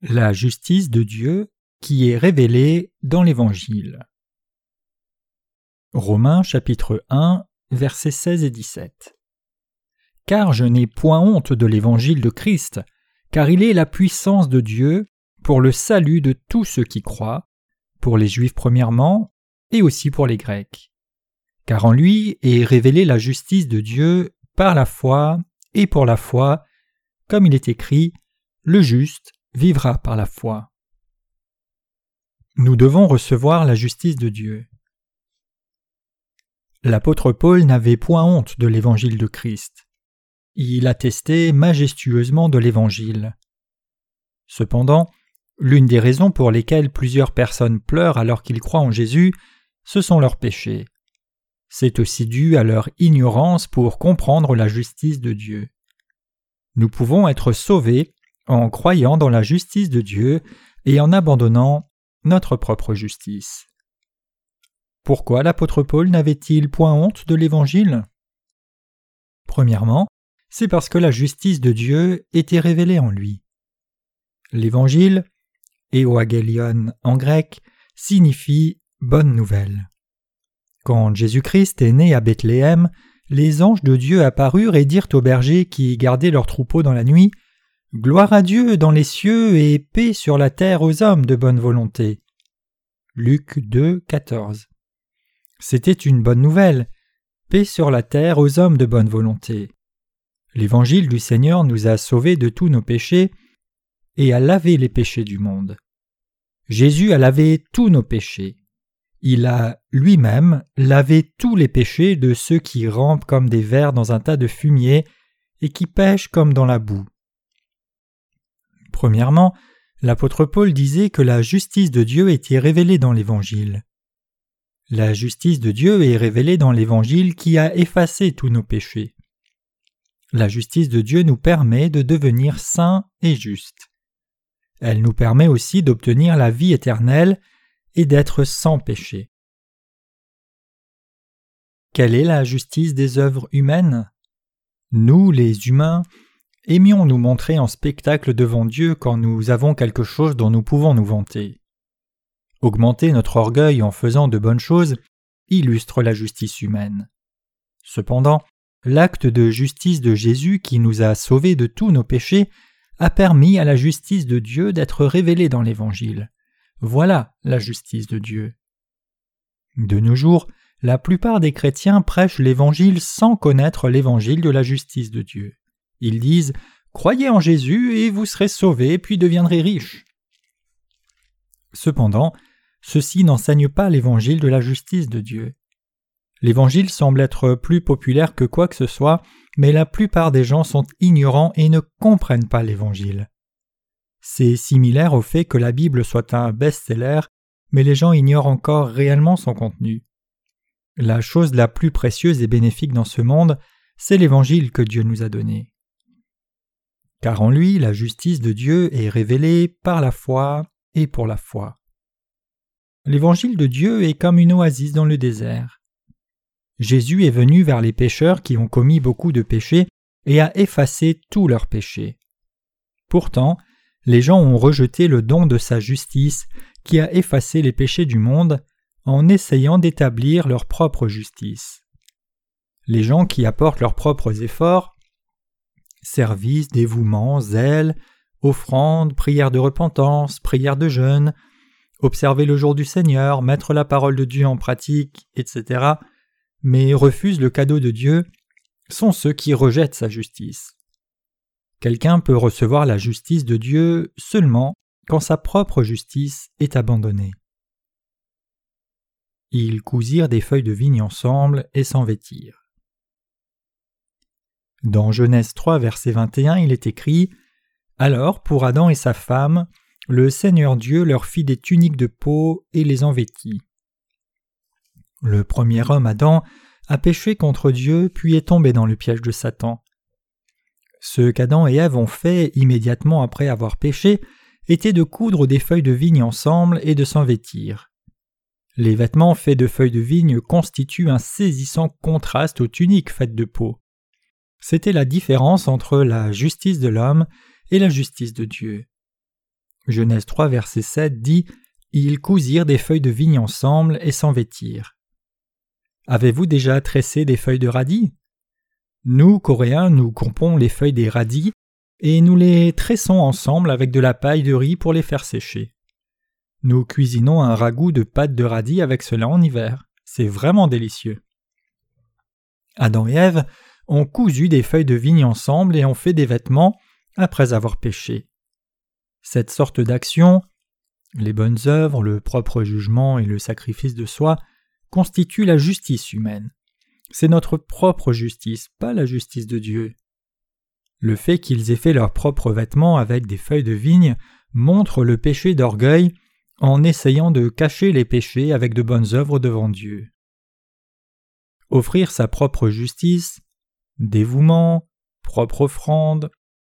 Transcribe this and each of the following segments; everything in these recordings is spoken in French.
La justice de Dieu qui est révélée dans l'Évangile. Romains chapitre 1 versets 16 et 17. Car je n'ai point honte de l'Évangile de Christ, car il est la puissance de Dieu pour le salut de tous ceux qui croient, pour les Juifs premièrement, et aussi pour les Grecs. Car en lui est révélée la justice de Dieu par la foi et pour la foi, comme il est écrit, le juste vivra par la foi. Nous devons recevoir la justice de Dieu. L'apôtre Paul n'avait point honte de l'évangile de Christ. Il attestait majestueusement de l'évangile. Cependant, l'une des raisons pour lesquelles plusieurs personnes pleurent alors qu'ils croient en Jésus, ce sont leurs péchés. C'est aussi dû à leur ignorance pour comprendre la justice de Dieu. Nous pouvons être sauvés en croyant dans la justice de Dieu et en abandonnant notre propre justice. Pourquoi l'apôtre Paul n'avait-il point honte de l'Évangile? Premièrement, c'est parce que la justice de Dieu était révélée en lui. L'Évangile, Euagelion en grec, signifie bonne nouvelle. Quand Jésus-Christ est né à Bethléem, les anges de Dieu apparurent et dirent aux bergers qui gardaient leurs troupeaux dans la nuit Gloire à Dieu dans les cieux et paix sur la terre aux hommes de bonne volonté. Luc 2, 14. C'était une bonne nouvelle. Paix sur la terre aux hommes de bonne volonté. L'évangile du Seigneur nous a sauvés de tous nos péchés et a lavé les péchés du monde. Jésus a lavé tous nos péchés. Il a lui-même lavé tous les péchés de ceux qui rampent comme des vers dans un tas de fumier et qui pêchent comme dans la boue. Premièrement, l'apôtre Paul disait que la justice de Dieu était révélée dans l'Évangile. La justice de Dieu est révélée dans l'Évangile qui a effacé tous nos péchés. La justice de Dieu nous permet de devenir saints et justes. Elle nous permet aussi d'obtenir la vie éternelle et d'être sans péché. Quelle est la justice des œuvres humaines? Nous, les humains, aimions nous montrer en spectacle devant Dieu quand nous avons quelque chose dont nous pouvons nous vanter. Augmenter notre orgueil en faisant de bonnes choses illustre la justice humaine. Cependant, l'acte de justice de Jésus qui nous a sauvés de tous nos péchés a permis à la justice de Dieu d'être révélée dans l'Évangile. Voilà la justice de Dieu. De nos jours, la plupart des chrétiens prêchent l'Évangile sans connaître l'Évangile de la justice de Dieu. Ils disent Croyez en Jésus et vous serez sauvés puis deviendrez riches. Cependant, ceux-ci n'enseignent pas l'évangile de la justice de Dieu. L'évangile semble être plus populaire que quoi que ce soit, mais la plupart des gens sont ignorants et ne comprennent pas l'évangile. C'est similaire au fait que la Bible soit un best-seller, mais les gens ignorent encore réellement son contenu. La chose la plus précieuse et bénéfique dans ce monde, c'est l'évangile que Dieu nous a donné car en lui la justice de Dieu est révélée par la foi et pour la foi. L'évangile de Dieu est comme une oasis dans le désert. Jésus est venu vers les pécheurs qui ont commis beaucoup de péchés et a effacé tous leurs péchés. Pourtant, les gens ont rejeté le don de sa justice qui a effacé les péchés du monde en essayant d'établir leur propre justice. Les gens qui apportent leurs propres efforts service, dévouement, zèle, offrande, prière de repentance, prière de jeûne, observer le jour du Seigneur, mettre la parole de Dieu en pratique, etc., mais refusent le cadeau de Dieu, sont ceux qui rejettent sa justice. Quelqu'un peut recevoir la justice de Dieu seulement quand sa propre justice est abandonnée. Ils cousirent des feuilles de vigne ensemble et s'en vêtirent. Dans Genèse 3, verset 21, il est écrit Alors, pour Adam et sa femme, le Seigneur Dieu leur fit des tuniques de peau et les en vêtit. Le premier homme, Adam, a péché contre Dieu puis est tombé dans le piège de Satan. Ce qu'Adam et Ève ont fait immédiatement après avoir péché était de coudre des feuilles de vigne ensemble et de s'en vêtir. Les vêtements faits de feuilles de vigne constituent un saisissant contraste aux tuniques faites de peau. C'était la différence entre la justice de l'homme et la justice de Dieu. Genèse 3 verset 7 dit Ils cousirent des feuilles de vigne ensemble et s'en vêtirent. Avez-vous déjà tressé des feuilles de radis? Nous, Coréens, nous coupons les feuilles des radis et nous les tressons ensemble avec de la paille de riz pour les faire sécher. Nous cuisinons un ragoût de pâte de radis avec cela en hiver. C'est vraiment délicieux. Adam et Ève ont cousu des feuilles de vigne ensemble et ont fait des vêtements après avoir péché. Cette sorte d'action, les bonnes œuvres, le propre jugement et le sacrifice de soi, constituent la justice humaine. C'est notre propre justice, pas la justice de Dieu. Le fait qu'ils aient fait leurs propres vêtements avec des feuilles de vigne montre le péché d'orgueil en essayant de cacher les péchés avec de bonnes œuvres devant Dieu. Offrir sa propre justice, dévouement, propre offrande,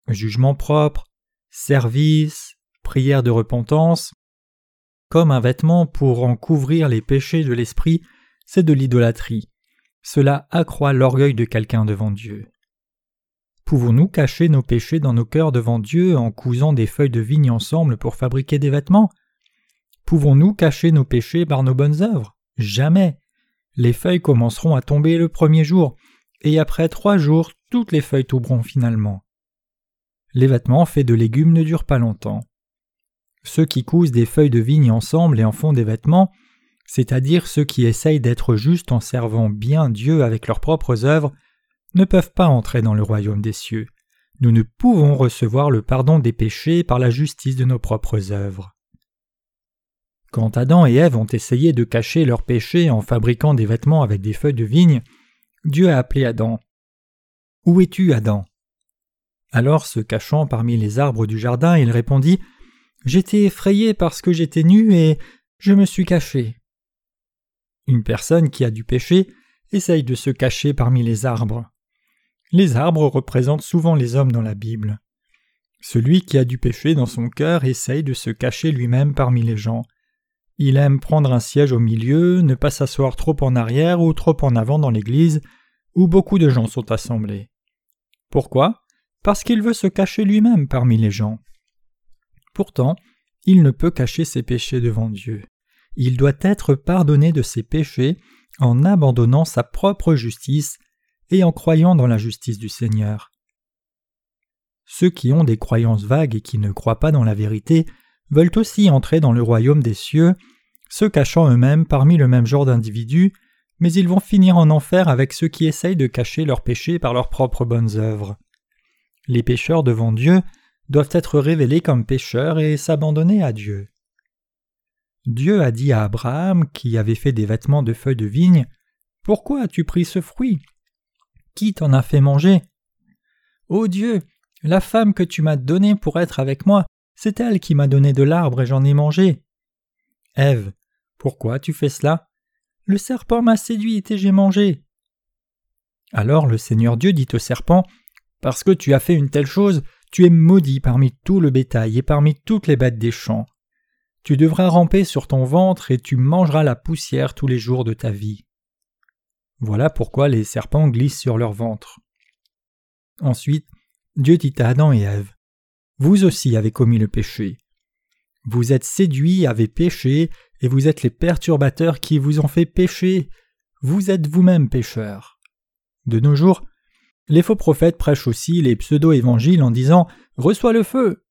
jugement propre, service, prière de repentance, comme un vêtement pour en couvrir les péchés de l'esprit, c'est de l'idolâtrie. Cela accroît l'orgueil de quelqu'un devant Dieu. Pouvons-nous cacher nos péchés dans nos cœurs devant Dieu en cousant des feuilles de vigne ensemble pour fabriquer des vêtements? Pouvons-nous cacher nos péchés par nos bonnes œuvres? Jamais. Les feuilles commenceront à tomber le premier jour, et après trois jours, toutes les feuilles tomberont finalement. Les vêtements faits de légumes ne durent pas longtemps. Ceux qui cousent des feuilles de vigne ensemble et en font des vêtements, c'est-à-dire ceux qui essayent d'être justes en servant bien Dieu avec leurs propres œuvres, ne peuvent pas entrer dans le royaume des cieux. Nous ne pouvons recevoir le pardon des péchés par la justice de nos propres œuvres. Quand Adam et Ève ont essayé de cacher leurs péchés en fabriquant des vêtements avec des feuilles de vigne, Dieu a appelé Adam. Où es-tu, Adam? Alors, se cachant parmi les arbres du jardin, il répondit J'étais effrayé parce que j'étais nu et je me suis caché. Une personne qui a du péché essaye de se cacher parmi les arbres. Les arbres représentent souvent les hommes dans la Bible. Celui qui a du péché dans son cœur essaye de se cacher lui-même parmi les gens. Il aime prendre un siège au milieu, ne pas s'asseoir trop en arrière ou trop en avant dans l'église, où beaucoup de gens sont assemblés. Pourquoi? Parce qu'il veut se cacher lui-même parmi les gens. Pourtant, il ne peut cacher ses péchés devant Dieu. Il doit être pardonné de ses péchés en abandonnant sa propre justice et en croyant dans la justice du Seigneur. Ceux qui ont des croyances vagues et qui ne croient pas dans la vérité veulent aussi entrer dans le royaume des cieux, se cachant eux-mêmes parmi le même genre d'individus, mais ils vont finir en enfer avec ceux qui essayent de cacher leurs péchés par leurs propres bonnes œuvres. Les pécheurs devant Dieu doivent être révélés comme pécheurs et s'abandonner à Dieu. Dieu a dit à Abraham, qui avait fait des vêtements de feuilles de vigne, Pourquoi as-tu pris ce fruit? Qui t'en a fait manger? Ô Dieu, la femme que tu m'as donnée pour être avec moi c'est elle qui m'a donné de l'arbre et j'en ai mangé. Ève, pourquoi tu fais cela? Le serpent m'a séduit et j'ai mangé. Alors le Seigneur Dieu dit au serpent Parce que tu as fait une telle chose, tu es maudit parmi tout le bétail et parmi toutes les bêtes des champs. Tu devras ramper sur ton ventre et tu mangeras la poussière tous les jours de ta vie. Voilà pourquoi les serpents glissent sur leur ventre. Ensuite, Dieu dit à Adam et Ève vous aussi avez commis le péché. Vous êtes séduits, avez péché, et vous êtes les perturbateurs qui vous ont fait pécher. Vous êtes vous-même pécheurs. De nos jours, les faux prophètes prêchent aussi les pseudo-évangiles en disant Reçois le feu.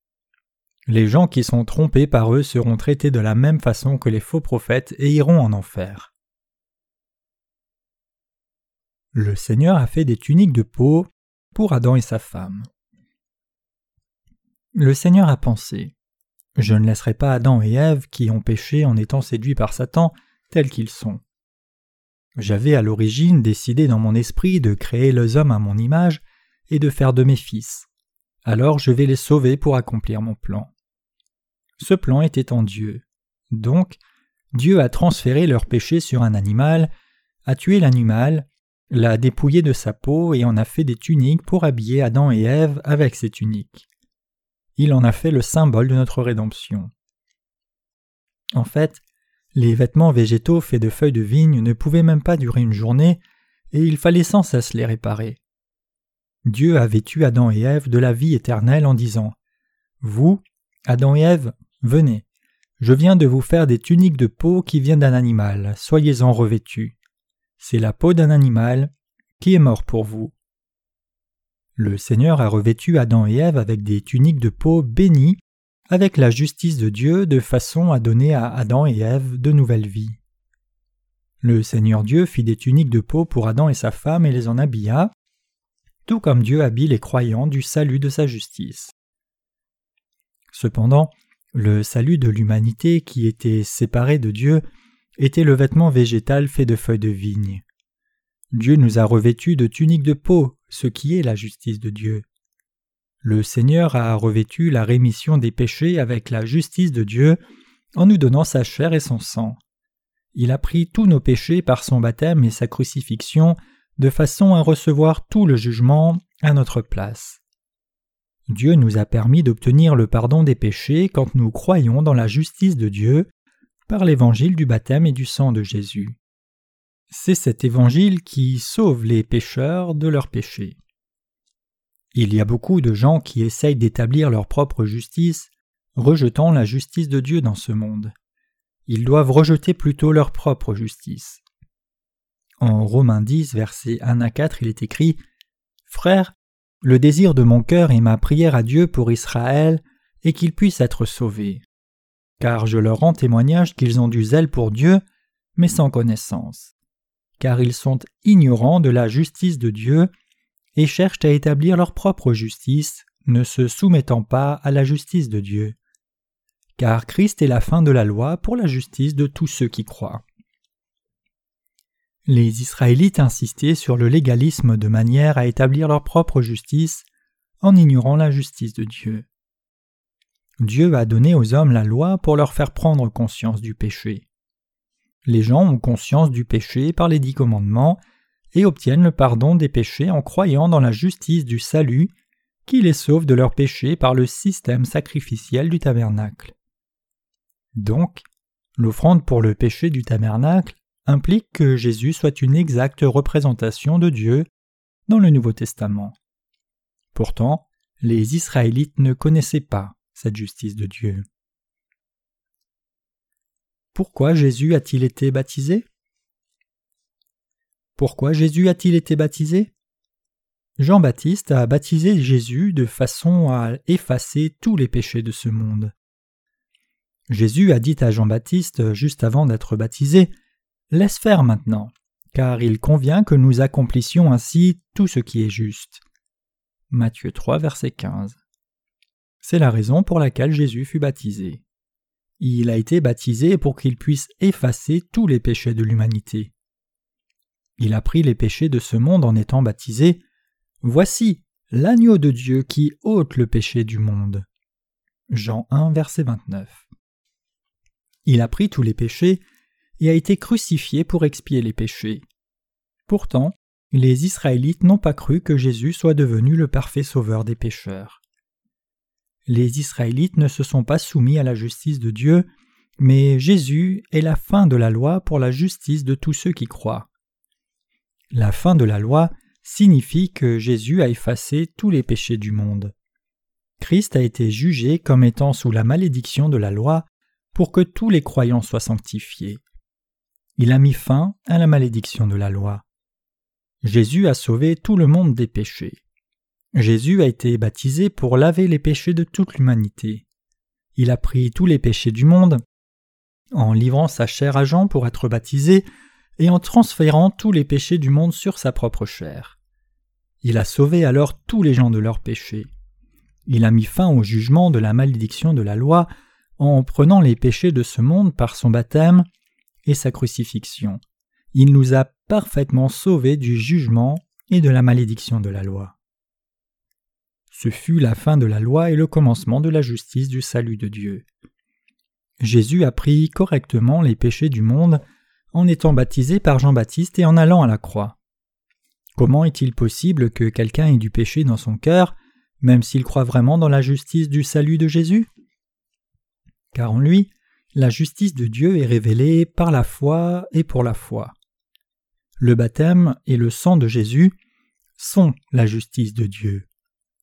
Les gens qui sont trompés par eux seront traités de la même façon que les faux prophètes et iront en enfer. Le Seigneur a fait des tuniques de peau pour Adam et sa femme. Le Seigneur a pensé Je ne laisserai pas Adam et Ève, qui ont péché en étant séduits par Satan, tels qu'ils sont. J'avais à l'origine décidé dans mon esprit de créer les hommes à mon image et de faire de mes fils. Alors je vais les sauver pour accomplir mon plan. Ce plan était en Dieu. Donc, Dieu a transféré leur péché sur un animal, a tué l'animal, l'a dépouillé de sa peau et en a fait des tuniques pour habiller Adam et Ève avec ces tuniques il en a fait le symbole de notre rédemption. En fait, les vêtements végétaux faits de feuilles de vigne ne pouvaient même pas durer une journée, et il fallait sans cesse les réparer. Dieu a vêtu Adam et Ève de la vie éternelle en disant Vous, Adam et Ève, Venez, je viens de vous faire des tuniques de peau qui viennent d'un animal, soyez-en revêtus. C'est la peau d'un animal qui est mort pour vous. Le Seigneur a revêtu Adam et Ève avec des tuniques de peau bénies, avec la justice de Dieu, de façon à donner à Adam et Ève de nouvelles vies. Le Seigneur Dieu fit des tuniques de peau pour Adam et sa femme et les en habilla, tout comme Dieu habille les croyants du salut de sa justice. Cependant, le salut de l'humanité qui était séparée de Dieu était le vêtement végétal fait de feuilles de vigne. Dieu nous a revêtus de tuniques de peau, ce qui est la justice de Dieu. Le Seigneur a revêtu la rémission des péchés avec la justice de Dieu en nous donnant sa chair et son sang. Il a pris tous nos péchés par son baptême et sa crucifixion de façon à recevoir tout le jugement à notre place. Dieu nous a permis d'obtenir le pardon des péchés quand nous croyons dans la justice de Dieu par l'évangile du baptême et du sang de Jésus. C'est cet évangile qui sauve les pécheurs de leurs péchés. Il y a beaucoup de gens qui essayent d'établir leur propre justice, rejetant la justice de Dieu dans ce monde. Ils doivent rejeter plutôt leur propre justice. En Romains 10, versets 1 à 4, il est écrit Frères, le désir de mon cœur et ma prière à Dieu pour Israël est qu'ils puissent être sauvés. Car je leur rends témoignage qu'ils ont du zèle pour Dieu, mais sans connaissance. Car ils sont ignorants de la justice de Dieu et cherchent à établir leur propre justice, ne se soumettant pas à la justice de Dieu. Car Christ est la fin de la loi pour la justice de tous ceux qui croient. Les Israélites insistaient sur le légalisme de manière à établir leur propre justice en ignorant la justice de Dieu. Dieu a donné aux hommes la loi pour leur faire prendre conscience du péché. Les gens ont conscience du péché par les dix commandements et obtiennent le pardon des péchés en croyant dans la justice du salut qui les sauve de leurs péchés par le système sacrificiel du tabernacle. Donc, l'offrande pour le péché du tabernacle implique que Jésus soit une exacte représentation de Dieu dans le Nouveau Testament. Pourtant, les Israélites ne connaissaient pas cette justice de Dieu. Pourquoi Jésus a-t-il été baptisé? Pourquoi Jésus a-t-il été baptisé? Jean-Baptiste a baptisé Jésus de façon à effacer tous les péchés de ce monde. Jésus a dit à Jean-Baptiste juste avant d'être baptisé Laisse faire maintenant, car il convient que nous accomplissions ainsi tout ce qui est juste. Matthieu 3, verset 15. C'est la raison pour laquelle Jésus fut baptisé. Il a été baptisé pour qu'il puisse effacer tous les péchés de l'humanité. Il a pris les péchés de ce monde en étant baptisé. Voici l'agneau de Dieu qui ôte le péché du monde. Jean 1, verset 29. Il a pris tous les péchés et a été crucifié pour expier les péchés. Pourtant, les Israélites n'ont pas cru que Jésus soit devenu le parfait sauveur des pécheurs. Les Israélites ne se sont pas soumis à la justice de Dieu, mais Jésus est la fin de la loi pour la justice de tous ceux qui croient. La fin de la loi signifie que Jésus a effacé tous les péchés du monde. Christ a été jugé comme étant sous la malédiction de la loi pour que tous les croyants soient sanctifiés. Il a mis fin à la malédiction de la loi. Jésus a sauvé tout le monde des péchés. Jésus a été baptisé pour laver les péchés de toute l'humanité. Il a pris tous les péchés du monde en livrant sa chair à Jean pour être baptisé et en transférant tous les péchés du monde sur sa propre chair. Il a sauvé alors tous les gens de leurs péchés. Il a mis fin au jugement de la malédiction de la loi en prenant les péchés de ce monde par son baptême et sa crucifixion. Il nous a parfaitement sauvés du jugement et de la malédiction de la loi. Ce fut la fin de la loi et le commencement de la justice du salut de Dieu. Jésus a pris correctement les péchés du monde en étant baptisé par Jean-Baptiste et en allant à la croix. Comment est-il possible que quelqu'un ait du péché dans son cœur, même s'il croit vraiment dans la justice du salut de Jésus? Car en lui, la justice de Dieu est révélée par la foi et pour la foi. Le baptême et le sang de Jésus sont la justice de Dieu.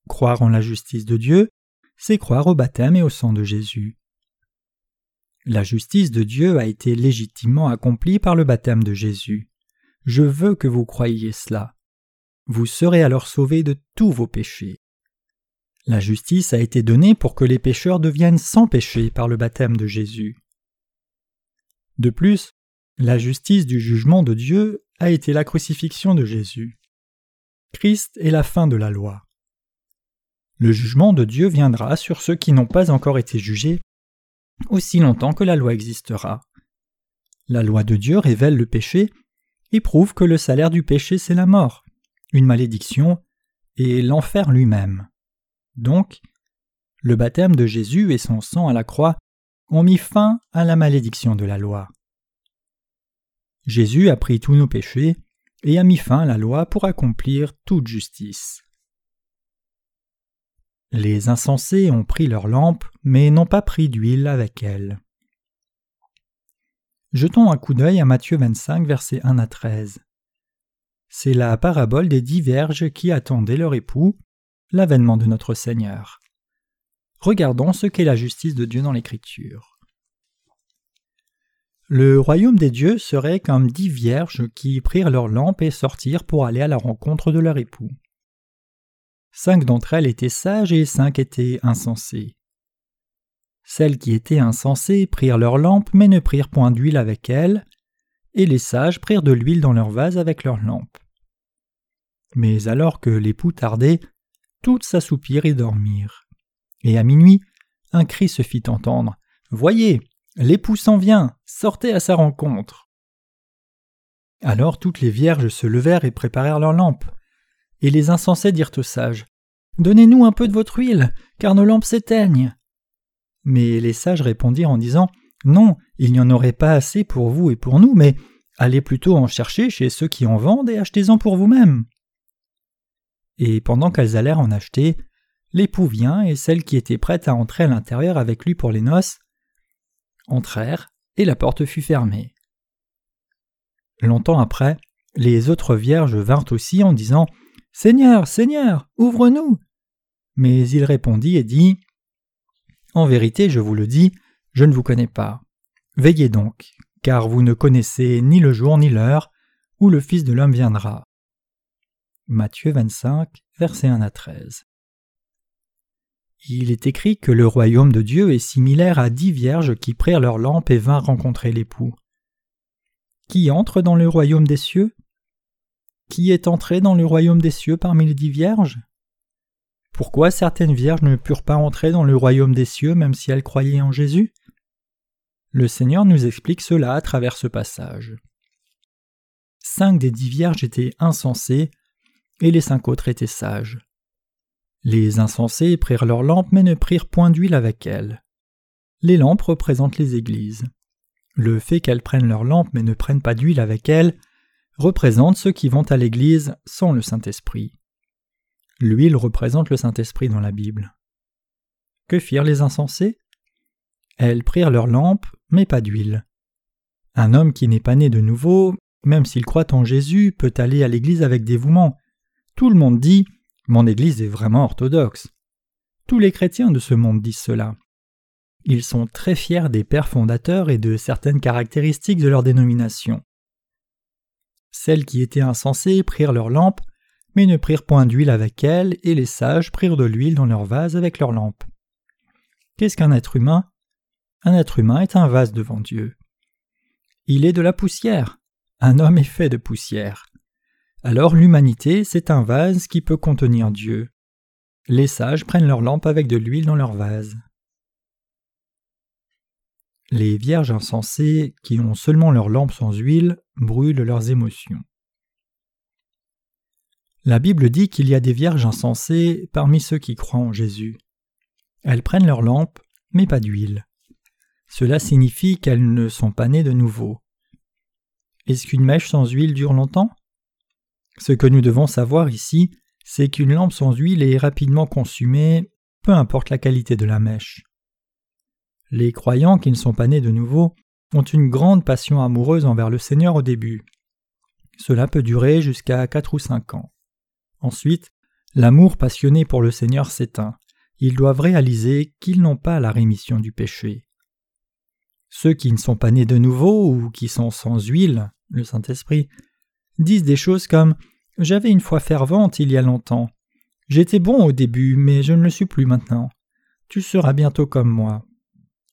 Croire en la justice de Dieu, c'est croire au baptême et au sang de Jésus. La justice de Dieu a été légitimement accomplie par le baptême de Jésus. Je veux que vous croyiez cela. Vous serez alors sauvés de tous vos péchés. La justice a été donnée pour que les pécheurs deviennent sans péché par le baptême de Jésus. De plus, la justice du jugement de Dieu a été la crucifixion de Jésus. Christ est la fin de la loi. Le jugement de Dieu viendra sur ceux qui n'ont pas encore été jugés aussi longtemps que la loi existera. La loi de Dieu révèle le péché et prouve que le salaire du péché c'est la mort, une malédiction et l'enfer lui-même. Donc, le baptême de Jésus et son sang à la croix ont mis fin à la malédiction de la loi. Jésus a pris tous nos péchés et a mis fin à la loi pour accomplir toute justice. Les insensés ont pris leur lampe, mais n'ont pas pris d'huile avec elle. Jetons un coup d'œil à Matthieu 25, versets 1 à 13. C'est la parabole des dix vierges qui attendaient leur époux, l'avènement de notre Seigneur. Regardons ce qu'est la justice de Dieu dans l'Écriture. Le royaume des dieux serait comme dix vierges qui prirent leur lampe et sortirent pour aller à la rencontre de leur époux. Cinq d'entre elles étaient sages et cinq étaient insensées. Celles qui étaient insensées prirent leur lampe mais ne prirent point d'huile avec elles, et les sages prirent de l'huile dans leur vase avec leur lampe. Mais alors que l'époux tardait, toutes s'assoupirent et dormirent. Et à minuit, un cri se fit entendre. Voyez, l'époux s'en vient, sortez à sa rencontre. Alors toutes les vierges se levèrent et préparèrent leurs lampes. Et les insensés dirent aux sages Donnez-nous un peu de votre huile, car nos lampes s'éteignent. Mais les sages répondirent en disant Non, il n'y en aurait pas assez pour vous et pour nous, mais allez plutôt en chercher chez ceux qui en vendent et achetez-en pour vous-même. Et pendant qu'elles allèrent en acheter, l'époux vient et celle qui était prête à entrer à l'intérieur avec lui pour les noces entrèrent et la porte fut fermée. Longtemps après, les autres vierges vinrent aussi en disant Seigneur, Seigneur, ouvre-nous. Mais il répondit et dit En vérité, je vous le dis, je ne vous connais pas. Veillez donc, car vous ne connaissez ni le jour ni l'heure où le Fils de l'homme viendra. Matthieu 25, versets 1 à 13. Il est écrit que le royaume de Dieu est similaire à dix vierges qui prirent leur lampe et vinrent rencontrer l'époux. Qui entre dans le royaume des cieux? Qui est entré dans le royaume des cieux parmi les dix vierges? Pourquoi certaines vierges ne purent pas entrer dans le royaume des cieux même si elles croyaient en Jésus? Le Seigneur nous explique cela à travers ce passage. Cinq des dix vierges étaient insensées et les cinq autres étaient sages. Les insensés prirent leurs lampes mais ne prirent point d'huile avec elles. Les lampes représentent les églises. Le fait qu'elles prennent leurs lampes mais ne prennent pas d'huile avec elles représente ceux qui vont à l'Église sans le Saint-Esprit. L'huile représente le Saint-Esprit dans la Bible. Que firent les insensés? Elles prirent leurs lampes, mais pas d'huile. Un homme qui n'est pas né de nouveau, même s'il croit en Jésus, peut aller à l'Église avec dévouement. Tout le monde dit Mon Église est vraiment orthodoxe. Tous les chrétiens de ce monde disent cela. Ils sont très fiers des pères fondateurs et de certaines caractéristiques de leur dénomination. Celles qui étaient insensées prirent leurs lampes, mais ne prirent point d'huile avec elles, et les sages prirent de l'huile dans leur vase avec leurs lampes. Qu'est-ce qu'un être humain? Un être humain est un vase devant Dieu. Il est de la poussière. Un homme est fait de poussière. Alors l'humanité, c'est un vase qui peut contenir Dieu. Les sages prennent leurs lampes avec de l'huile dans leur vase. Les vierges insensées, qui ont seulement leurs lampes sans huile, brûlent leurs émotions. La Bible dit qu'il y a des vierges insensées parmi ceux qui croient en Jésus. Elles prennent leurs lampes, mais pas d'huile. Cela signifie qu'elles ne sont pas nées de nouveau. Est-ce qu'une mèche sans huile dure longtemps? Ce que nous devons savoir ici, c'est qu'une lampe sans huile est rapidement consumée, peu importe la qualité de la mèche. Les croyants qui ne sont pas nés de nouveau ont une grande passion amoureuse envers le Seigneur au début. Cela peut durer jusqu'à quatre ou cinq ans. Ensuite, l'amour passionné pour le Seigneur s'éteint. Ils doivent réaliser qu'ils n'ont pas la rémission du péché. Ceux qui ne sont pas nés de nouveau ou qui sont sans huile, le Saint-Esprit, disent des choses comme J'avais une foi fervente il y a longtemps. J'étais bon au début, mais je ne le suis plus maintenant. Tu seras bientôt comme moi.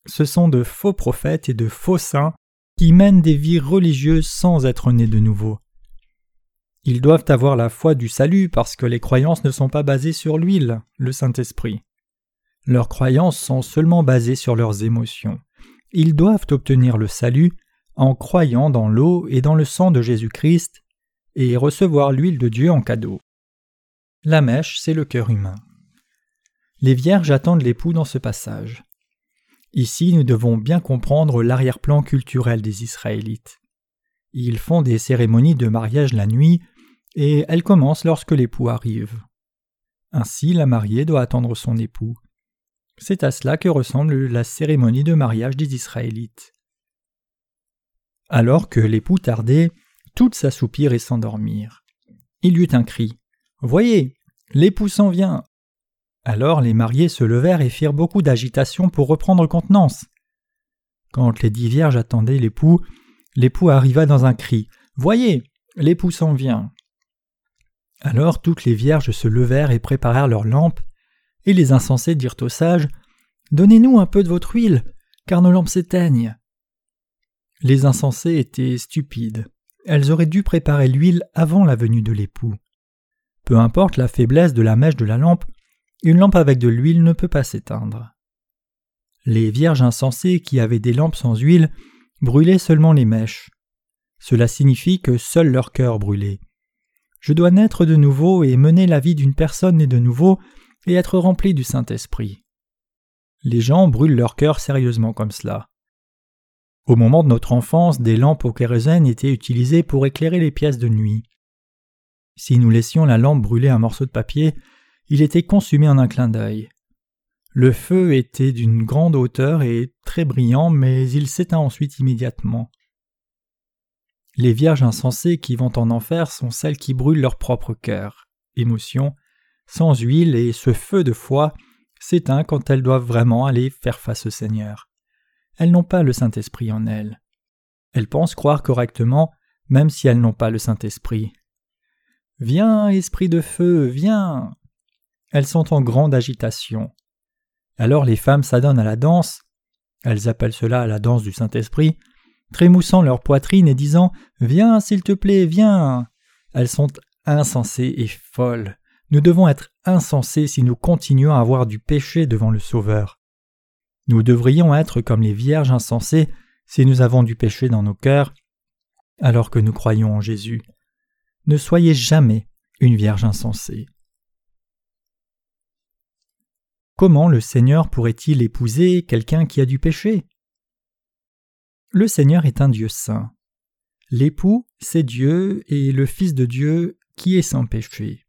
Ce sont de faux prophètes et de faux saints qui mènent des vies religieuses sans être nés de nouveau. Ils doivent avoir la foi du salut parce que les croyances ne sont pas basées sur l'huile, le Saint-Esprit. Leurs croyances sont seulement basées sur leurs émotions. Ils doivent obtenir le salut en croyant dans l'eau et dans le sang de Jésus-Christ et recevoir l'huile de Dieu en cadeau. La mèche, c'est le cœur humain. Les vierges attendent l'époux dans ce passage. Ici, nous devons bien comprendre l'arrière-plan culturel des Israélites. Ils font des cérémonies de mariage la nuit et elle commence lorsque l'époux arrive. Ainsi la mariée doit attendre son époux. C'est à cela que ressemble la cérémonie de mariage des Israélites. Alors que l'époux tardait, toutes s'assoupirent et s'endormirent. Il y eut un cri. Voyez, l'époux s'en vient. Alors les mariés se levèrent et firent beaucoup d'agitation pour reprendre contenance. Quand les dix vierges attendaient l'époux, l'époux arriva dans un cri. Voyez, l'époux s'en vient. Alors toutes les vierges se levèrent et préparèrent leurs lampes, et les insensés dirent aux sages Donnez-nous un peu de votre huile, car nos lampes s'éteignent. Les insensés étaient stupides. Elles auraient dû préparer l'huile avant la venue de l'époux. Peu importe la faiblesse de la mèche de la lampe, une lampe avec de l'huile ne peut pas s'éteindre. Les vierges insensées qui avaient des lampes sans huile brûlaient seulement les mèches. Cela signifie que seul leur cœur brûlait. Je dois naître de nouveau et mener la vie d'une personne née de nouveau et être rempli du Saint-Esprit. Les gens brûlent leur cœur sérieusement comme cela. Au moment de notre enfance, des lampes au kérosène étaient utilisées pour éclairer les pièces de nuit. Si nous laissions la lampe brûler un morceau de papier, il était consumé en un clin d'œil. Le feu était d'une grande hauteur et très brillant, mais il s'éteint ensuite immédiatement. Les vierges insensées qui vont en enfer sont celles qui brûlent leur propre cœur, émotion, sans huile, et ce feu de foi s'éteint quand elles doivent vraiment aller faire face au Seigneur. Elles n'ont pas le Saint-Esprit en elles. Elles pensent croire correctement, même si elles n'ont pas le Saint-Esprit. Viens, esprit de feu, viens. Elles sont en grande agitation. Alors les femmes s'adonnent à la danse, elles appellent cela la danse du Saint-Esprit, trémoussant leur poitrine et disant Viens, s'il te plaît, viens. Elles sont insensées et folles. Nous devons être insensés si nous continuons à avoir du péché devant le Sauveur. Nous devrions être comme les vierges insensées si nous avons du péché dans nos cœurs, alors que nous croyons en Jésus. Ne soyez jamais une vierge insensée. Comment le Seigneur pourrait-il épouser quelqu'un qui a du péché? Le Seigneur est un Dieu saint. L'époux, c'est Dieu et le Fils de Dieu qui est sans péché.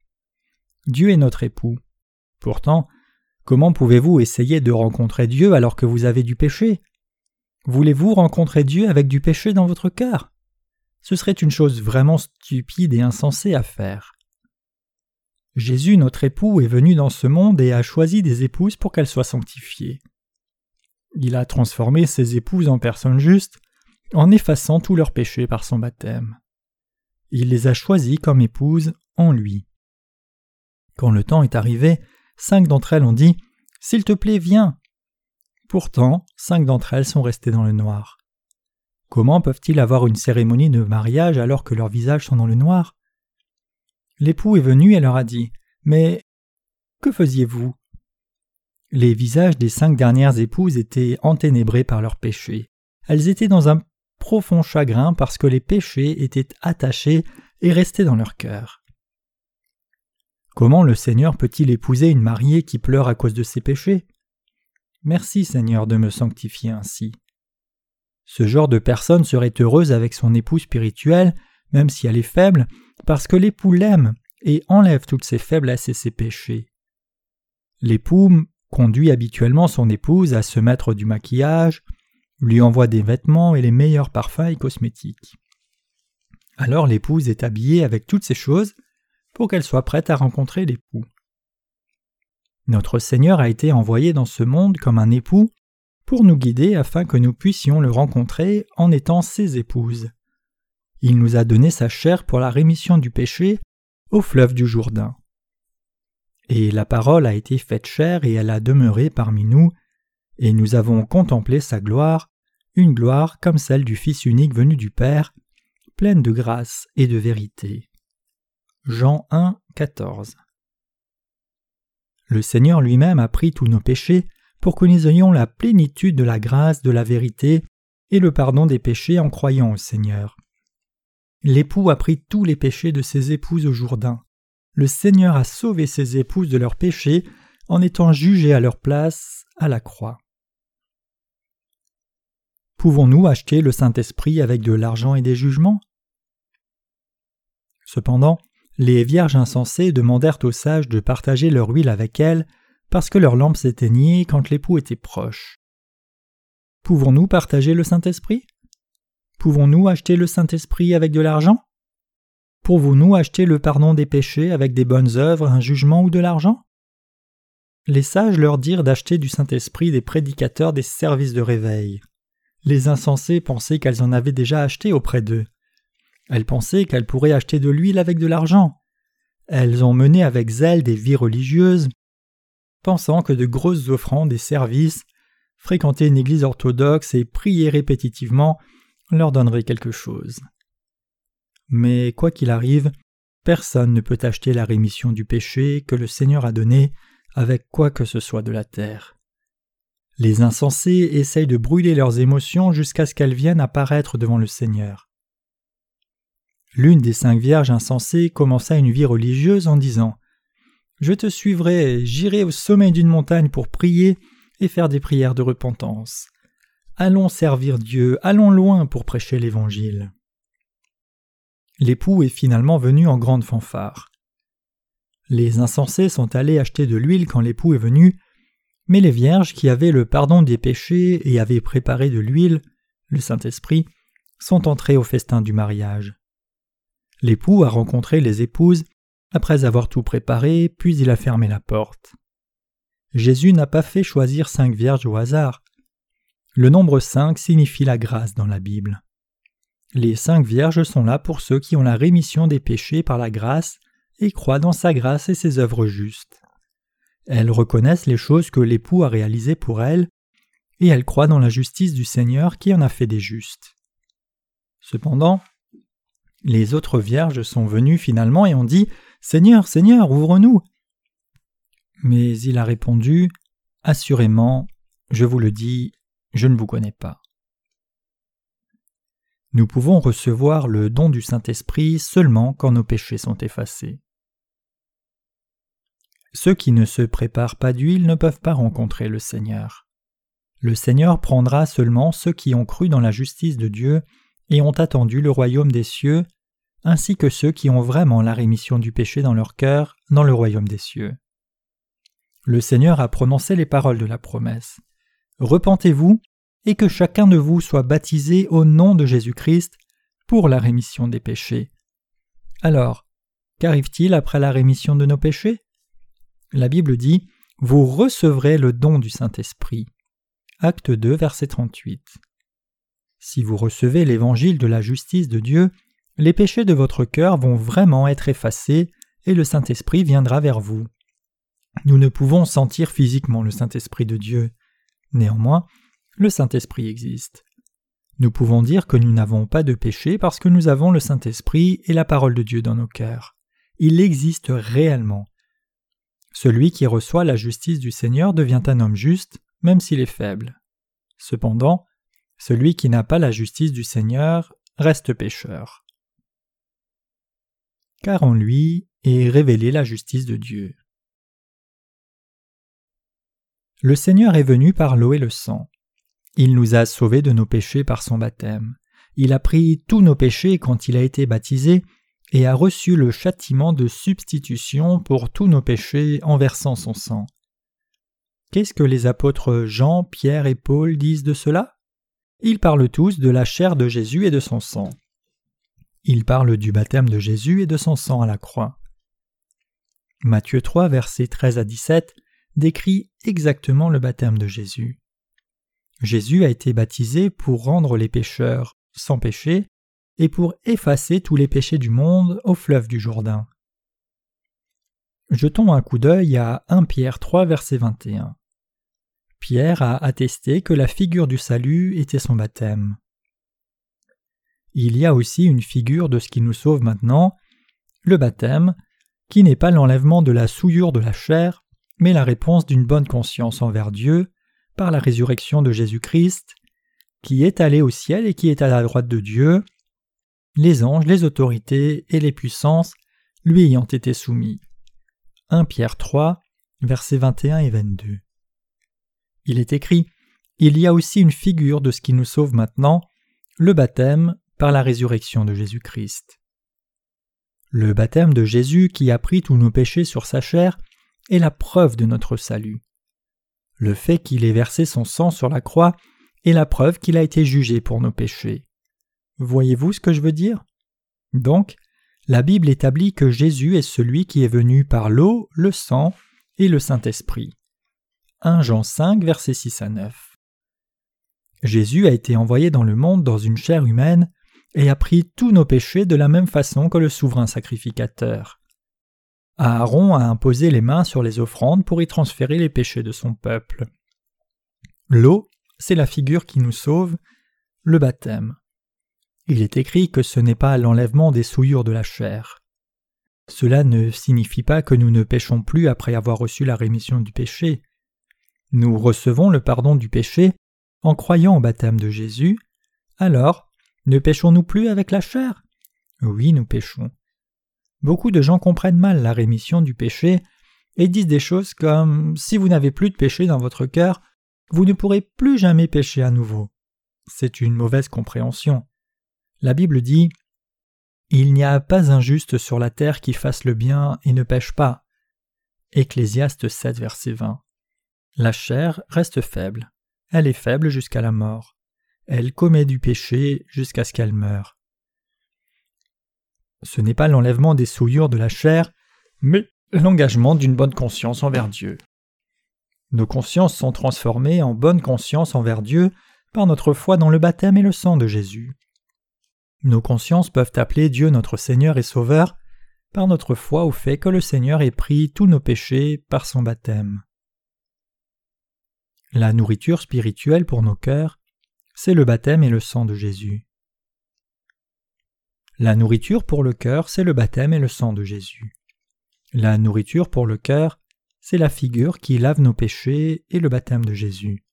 Dieu est notre époux. Pourtant, comment pouvez-vous essayer de rencontrer Dieu alors que vous avez du péché? Voulez-vous rencontrer Dieu avec du péché dans votre cœur? Ce serait une chose vraiment stupide et insensée à faire. Jésus, notre époux, est venu dans ce monde et a choisi des épouses pour qu'elles soient sanctifiées. Il a transformé ses épouses en personnes justes en effaçant tous leurs péchés par son baptême. Il les a choisies comme épouses en lui. Quand le temps est arrivé, cinq d'entre elles ont dit S'il te plaît, viens. Pourtant, cinq d'entre elles sont restées dans le noir. Comment peuvent-ils avoir une cérémonie de mariage alors que leurs visages sont dans le noir? L'époux est venu et leur a dit Mais que faisiez-vous? Les visages des cinq dernières épouses étaient enténébrés par leurs péchés. Elles étaient dans un profond chagrin parce que les péchés étaient attachés et restés dans leur cœur. Comment le Seigneur peut-il épouser une mariée qui pleure à cause de ses péchés? Merci Seigneur de me sanctifier ainsi. Ce genre de personne serait heureuse avec son époux spirituel, même si elle est faible, parce que l'époux l'aime et enlève toutes ses faiblesses et ses péchés. L'époux conduit habituellement son épouse à se mettre du maquillage, lui envoie des vêtements et les meilleurs parfums et cosmétiques. Alors l'épouse est habillée avec toutes ces choses pour qu'elle soit prête à rencontrer l'époux. Notre Seigneur a été envoyé dans ce monde comme un époux pour nous guider afin que nous puissions le rencontrer en étant ses épouses. Il nous a donné sa chair pour la rémission du péché au fleuve du Jourdain. Et la parole a été faite chair et elle a demeuré parmi nous, et nous avons contemplé sa gloire, une gloire comme celle du Fils unique venu du Père, pleine de grâce et de vérité. Jean 1, 14. Le Seigneur lui-même a pris tous nos péchés pour que nous ayons la plénitude de la grâce, de la vérité et le pardon des péchés en croyant au Seigneur. L'époux a pris tous les péchés de ses épouses au Jourdain. Le Seigneur a sauvé ses épouses de leurs péchés en étant jugées à leur place à la croix. Pouvons-nous acheter le Saint-Esprit avec de l'argent et des jugements? Cependant, les vierges insensées demandèrent aux sages de partager leur huile avec elles parce que leur lampe s'éteignait quand l'époux était proche. Pouvons-nous partager le Saint-Esprit? Pouvons-nous acheter le Saint-Esprit avec de l'argent? Pouvons-nous acheter le pardon des péchés avec des bonnes œuvres, un jugement ou de l'argent? Les sages leur dirent d'acheter du Saint-Esprit des prédicateurs des services de réveil. Les insensés pensaient qu'elles en avaient déjà acheté auprès d'eux. Elles pensaient qu'elles pourraient acheter de l'huile avec de l'argent. Elles ont mené avec zèle des vies religieuses, pensant que de grosses offrandes et services, fréquenter une église orthodoxe et prier répétitivement leur donnerait quelque chose. Mais quoi qu'il arrive, personne ne peut acheter la rémission du péché que le Seigneur a donné avec quoi que ce soit de la terre. Les insensés essayent de brûler leurs émotions jusqu'à ce qu'elles viennent apparaître devant le Seigneur. L'une des cinq vierges insensées commença une vie religieuse en disant Je te suivrai, j'irai au sommet d'une montagne pour prier et faire des prières de repentance. Allons servir Dieu, allons loin pour prêcher l'Évangile. L'époux est finalement venu en grande fanfare. Les insensés sont allés acheter de l'huile quand l'époux est venu, mais les vierges qui avaient le pardon des péchés et avaient préparé de l'huile, le Saint-Esprit, sont entrées au festin du mariage. L'époux a rencontré les épouses après avoir tout préparé, puis il a fermé la porte. Jésus n'a pas fait choisir cinq vierges au hasard. Le nombre cinq signifie la grâce dans la Bible. Les cinq vierges sont là pour ceux qui ont la rémission des péchés par la grâce et croient dans sa grâce et ses œuvres justes. Elles reconnaissent les choses que l'époux a réalisées pour elles, et elles croient dans la justice du Seigneur qui en a fait des justes. Cependant, les autres vierges sont venues finalement et ont dit Seigneur, Seigneur, ouvre-nous. Mais il a répondu Assurément, je vous le dis, je ne vous connais pas. Nous pouvons recevoir le don du Saint-Esprit seulement quand nos péchés sont effacés. Ceux qui ne se préparent pas d'huile ne peuvent pas rencontrer le Seigneur. Le Seigneur prendra seulement ceux qui ont cru dans la justice de Dieu et ont attendu le royaume des cieux, ainsi que ceux qui ont vraiment la rémission du péché dans leur cœur dans le royaume des cieux. Le Seigneur a prononcé les paroles de la promesse. Repentez-vous et que chacun de vous soit baptisé au nom de Jésus-Christ pour la rémission des péchés. Alors, qu'arrive-t-il après la rémission de nos péchés? La Bible dit Vous recevrez le don du Saint-Esprit. Acte 2, verset 38. Si vous recevez l'évangile de la justice de Dieu, les péchés de votre cœur vont vraiment être effacés et le Saint-Esprit viendra vers vous. Nous ne pouvons sentir physiquement le Saint-Esprit de Dieu. Néanmoins, le Saint-Esprit existe. Nous pouvons dire que nous n'avons pas de péché parce que nous avons le Saint-Esprit et la parole de Dieu dans nos cœurs. Il existe réellement. Celui qui reçoit la justice du Seigneur devient un homme juste, même s'il est faible. Cependant, celui qui n'a pas la justice du Seigneur reste pécheur. Car en lui est révélée la justice de Dieu. Le Seigneur est venu par l'eau et le sang. Il nous a sauvés de nos péchés par son baptême. Il a pris tous nos péchés quand il a été baptisé et a reçu le châtiment de substitution pour tous nos péchés en versant son sang. Qu'est-ce que les apôtres Jean, Pierre et Paul disent de cela? Ils parlent tous de la chair de Jésus et de son sang. Ils parlent du baptême de Jésus et de son sang à la croix. Matthieu 3, versets 13 à 17 décrit exactement le baptême de Jésus. Jésus a été baptisé pour rendre les pécheurs sans péché et pour effacer tous les péchés du monde au fleuve du Jourdain. Jetons un coup d'œil à 1 Pierre 3 verset 21. Pierre a attesté que la figure du salut était son baptême. Il y a aussi une figure de ce qui nous sauve maintenant, le baptême, qui n'est pas l'enlèvement de la souillure de la chair, mais la réponse d'une bonne conscience envers Dieu par la résurrection de Jésus-Christ, qui est allé au ciel et qui est à la droite de Dieu, les anges, les autorités et les puissances lui ayant été soumis. 1 Pierre 3, versets 21 et 22. Il est écrit Il y a aussi une figure de ce qui nous sauve maintenant, le baptême par la résurrection de Jésus-Christ. Le baptême de Jésus qui a pris tous nos péchés sur sa chair est la preuve de notre salut. Le fait qu'il ait versé son sang sur la croix est la preuve qu'il a été jugé pour nos péchés. Voyez-vous ce que je veux dire? Donc, la Bible établit que Jésus est celui qui est venu par l'eau, le sang et le Saint-Esprit. 1 Jean 5, versets 6 à 9. Jésus a été envoyé dans le monde dans une chair humaine et a pris tous nos péchés de la même façon que le souverain sacrificateur. Aaron a imposé les mains sur les offrandes pour y transférer les péchés de son peuple. L'eau, c'est la figure qui nous sauve, le baptême. Il est écrit que ce n'est pas l'enlèvement des souillures de la chair. Cela ne signifie pas que nous ne péchons plus après avoir reçu la rémission du péché. Nous recevons le pardon du péché en croyant au baptême de Jésus, alors ne péchons-nous plus avec la chair? Oui, nous péchons. Beaucoup de gens comprennent mal la rémission du péché et disent des choses comme Si vous n'avez plus de péché dans votre cœur, vous ne pourrez plus jamais pécher à nouveau. C'est une mauvaise compréhension. La Bible dit Il n'y a pas un juste sur la terre qui fasse le bien et ne pêche pas. Ecclésiaste 7, verset 20. La chair reste faible. Elle est faible jusqu'à la mort. Elle commet du péché jusqu'à ce qu'elle meure. Ce n'est pas l'enlèvement des souillures de la chair, mais l'engagement d'une bonne conscience envers Dieu. Nos consciences sont transformées en bonne conscience envers Dieu par notre foi dans le baptême et le sang de Jésus. Nos consciences peuvent appeler Dieu notre Seigneur et Sauveur par notre foi au fait que le Seigneur ait pris tous nos péchés par son baptême. La nourriture spirituelle pour nos cœurs, c'est le baptême et le sang de Jésus. La nourriture pour le cœur, c'est le baptême et le sang de Jésus. La nourriture pour le cœur, c'est la figure qui lave nos péchés et le baptême de Jésus.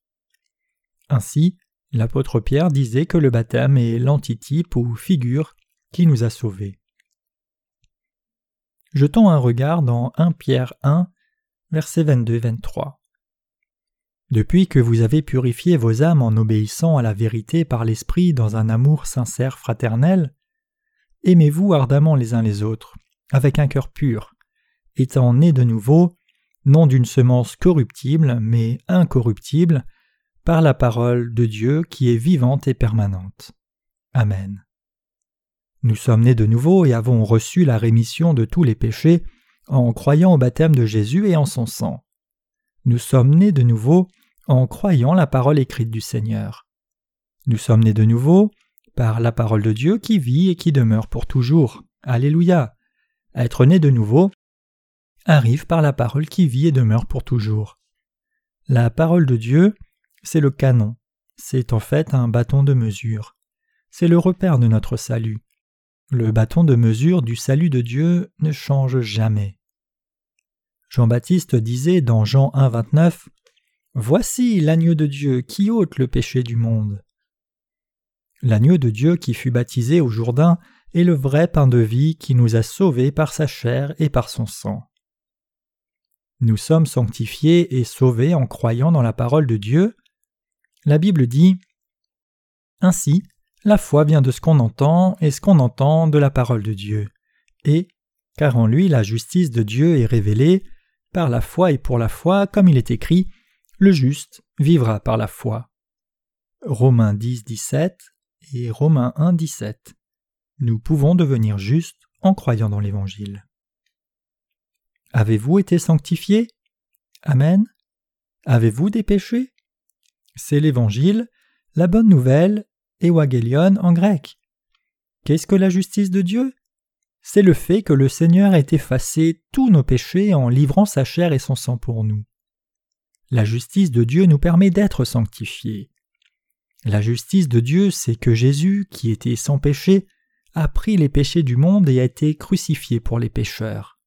Ainsi, L'apôtre Pierre disait que le baptême est l'antitype ou figure qui nous a sauvés. Jetons un regard dans 1 Pierre 1, versets 22-23. Depuis que vous avez purifié vos âmes en obéissant à la vérité par l'Esprit dans un amour sincère fraternel, aimez-vous ardemment les uns les autres, avec un cœur pur, étant nés de nouveau, non d'une semence corruptible, mais incorruptible, par la parole de Dieu qui est vivante et permanente. Amen. Nous sommes nés de nouveau et avons reçu la rémission de tous les péchés en croyant au baptême de Jésus et en son sang. Nous sommes nés de nouveau en croyant la parole écrite du Seigneur. Nous sommes nés de nouveau par la parole de Dieu qui vit et qui demeure pour toujours. Alléluia. Être né de nouveau arrive par la parole qui vit et demeure pour toujours. La parole de Dieu c'est le canon. C'est en fait un bâton de mesure. C'est le repère de notre salut. Le bâton de mesure du salut de Dieu ne change jamais. Jean-Baptiste disait dans Jean 1, 29 Voici l'agneau de Dieu qui ôte le péché du monde. L'agneau de Dieu qui fut baptisé au Jourdain est le vrai pain de vie qui nous a sauvés par sa chair et par son sang. Nous sommes sanctifiés et sauvés en croyant dans la parole de Dieu, la Bible dit Ainsi, la foi vient de ce qu'on entend, et ce qu'on entend de la parole de Dieu. Et, car en lui la justice de Dieu est révélée, par la foi et pour la foi, comme il est écrit, le juste vivra par la foi. Romains 10, 17 et Romains 1, 17. Nous pouvons devenir justes en croyant dans l'Évangile. Avez-vous été sanctifiés? Amen. Avez-vous des péchés? C'est l'Évangile, la bonne nouvelle, Evangelion en grec. Qu'est-ce que la justice de Dieu? C'est le fait que le Seigneur ait effacé tous nos péchés en livrant sa chair et son sang pour nous. La justice de Dieu nous permet d'être sanctifiés. La justice de Dieu, c'est que Jésus, qui était sans péché, a pris les péchés du monde et a été crucifié pour les pécheurs.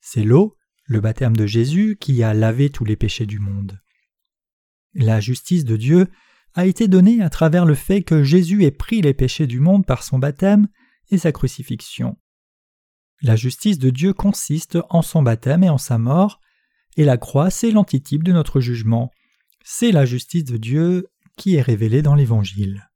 C'est l'eau, le baptême de Jésus, qui a lavé tous les péchés du monde. La justice de Dieu a été donnée à travers le fait que Jésus ait pris les péchés du monde par son baptême et sa crucifixion. La justice de Dieu consiste en son baptême et en sa mort, et la croix c'est l'antitype de notre jugement. C'est la justice de Dieu qui est révélée dans l'Évangile.